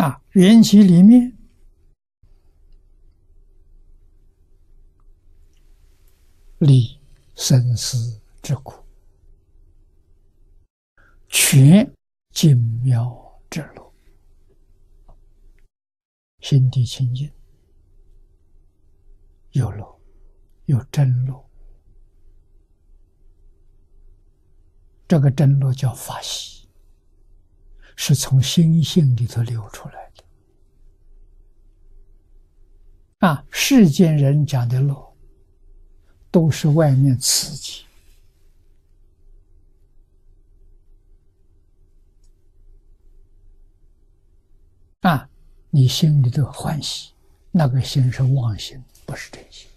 啊，缘起里面离生死之苦，全精妙之路，心地清净，有路，有真路。这个真路叫法喜，是从心性里头流出来的。啊，世间人讲的乐，都是外面刺激，啊，你心里头欢喜，那个心是妄心，不是真心。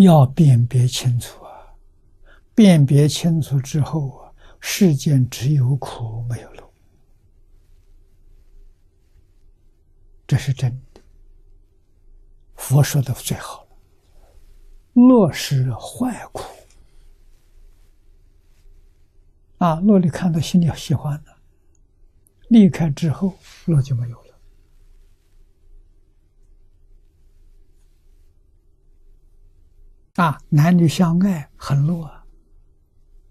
要辨别清楚啊！辨别清楚之后啊，世间只有苦没有乐，这是真的。佛说的最好了，乐是坏苦啊！乐你看到心里喜欢了，离开之后乐就没有了。啊，男女相爱很乐啊！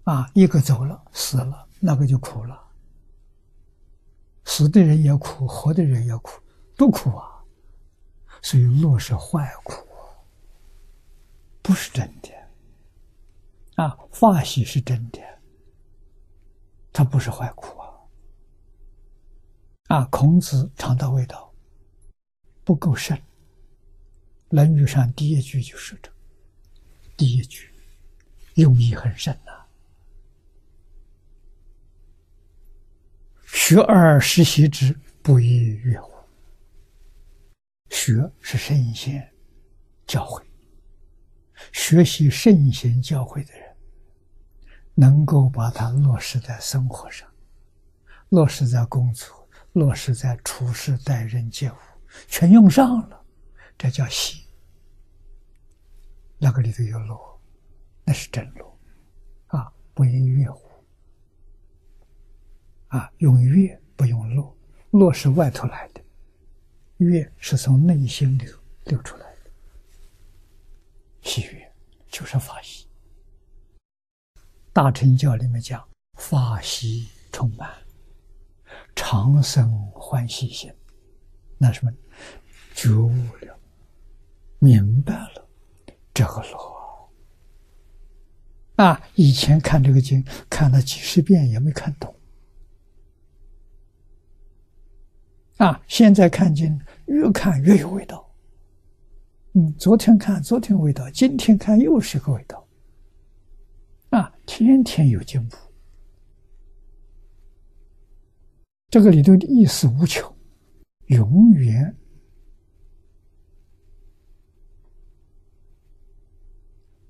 啊，一个走了，死了，那个就苦了。死的人也苦，活的人也苦，都苦啊！所以乐是坏苦，不是真的。啊，发喜是真的，它不是坏苦啊！啊，孔子尝到味道不够深，《论语》上第一句就是这。第一句用意很深呐，“学而时习之，不亦说乎？”学是圣贤教诲，学习圣贤教诲的人，能够把它落实在生活上，落实在工作，落实在处事待人接物，全用上了，这叫习。那个里头有乐，那是真乐，啊，不亦乐乎？啊，用乐不用乐，乐是外头来的，乐是从内心流流出来的。喜悦就是法喜，大乘教里面讲法喜充满，长生欢喜心，那什么？觉悟了，明白了。这个罗啊，以前看这个经看了几十遍也没看懂啊，现在看经越看越有味道。嗯，昨天看昨天味道，今天看又是个味道啊，天天有进步。这个里头的意思无穷，永远。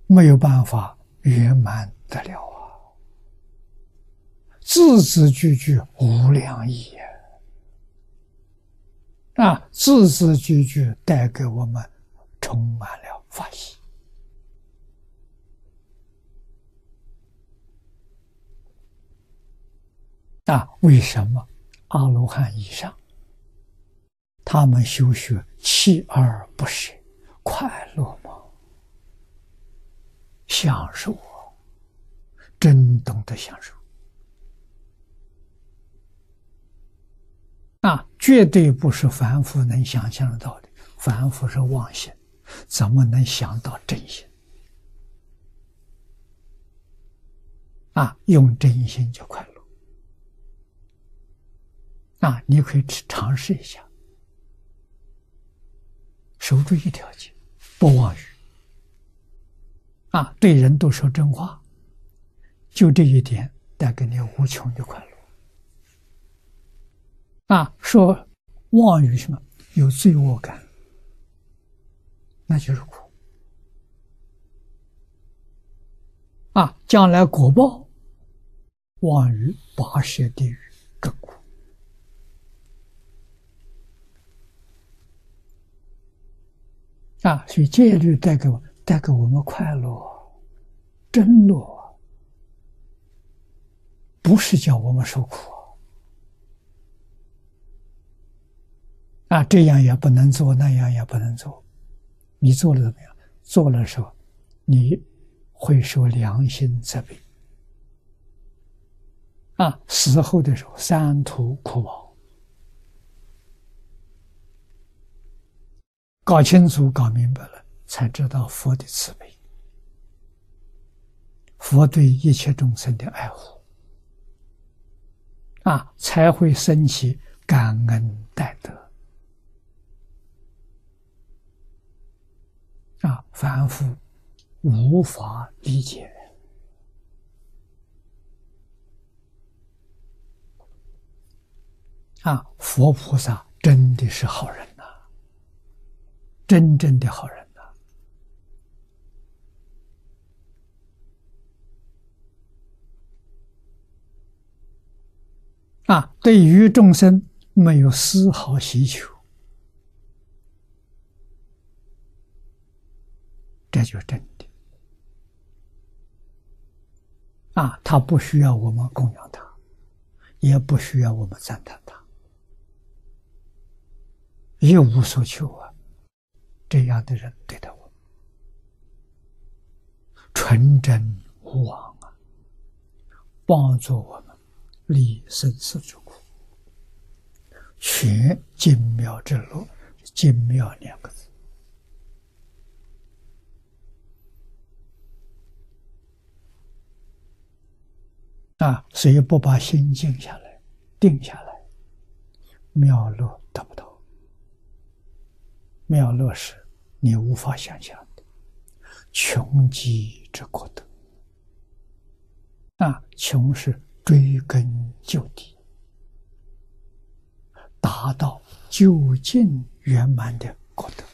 没有办法圆满得了啊！字字句句无量意啊！字字句句带给我们充满了法喜啊！为什么阿罗汉以上他们修学锲而不舍，快乐吗？享受，真懂得享受啊，绝对不是凡夫能想象得到的。凡夫是妄心，怎么能想到真心？啊，用真心就快乐啊！你可以去尝试一下，守住一条戒，不妄语。啊，对人都说真话，就这一点带给你无穷的快乐。啊，说妄语什么有罪恶感，那就是苦。啊，将来果报，妄语八舌地狱更苦。啊，所以戒律带给我。带给我们快乐、真乐不是叫我们受苦啊！这样也不能做，那样也不能做。你做了怎么样？做了时候，你会受良心责备啊！死后的时候，三途苦报。搞清楚、搞明白了，才知道佛的慈悲，佛对一切众生的爱护，啊，才会升起感恩戴德。啊，凡夫无法理解。啊，佛菩萨真的是好人呐，真正的好人啊，对于众生没有丝毫需求。这就是真的啊！他不需要我们供养他，也不需要我们赞叹他，一无所求啊！这样的人对待我们，纯真无妄啊，帮助我们立生死之苦，全精妙之路，精妙两个字。啊，所以不把心静下来、定下来，妙乐得不到。妙乐是你无法想象的，穷极之国德。啊，穷是追根究底，达到究竟圆满的功德。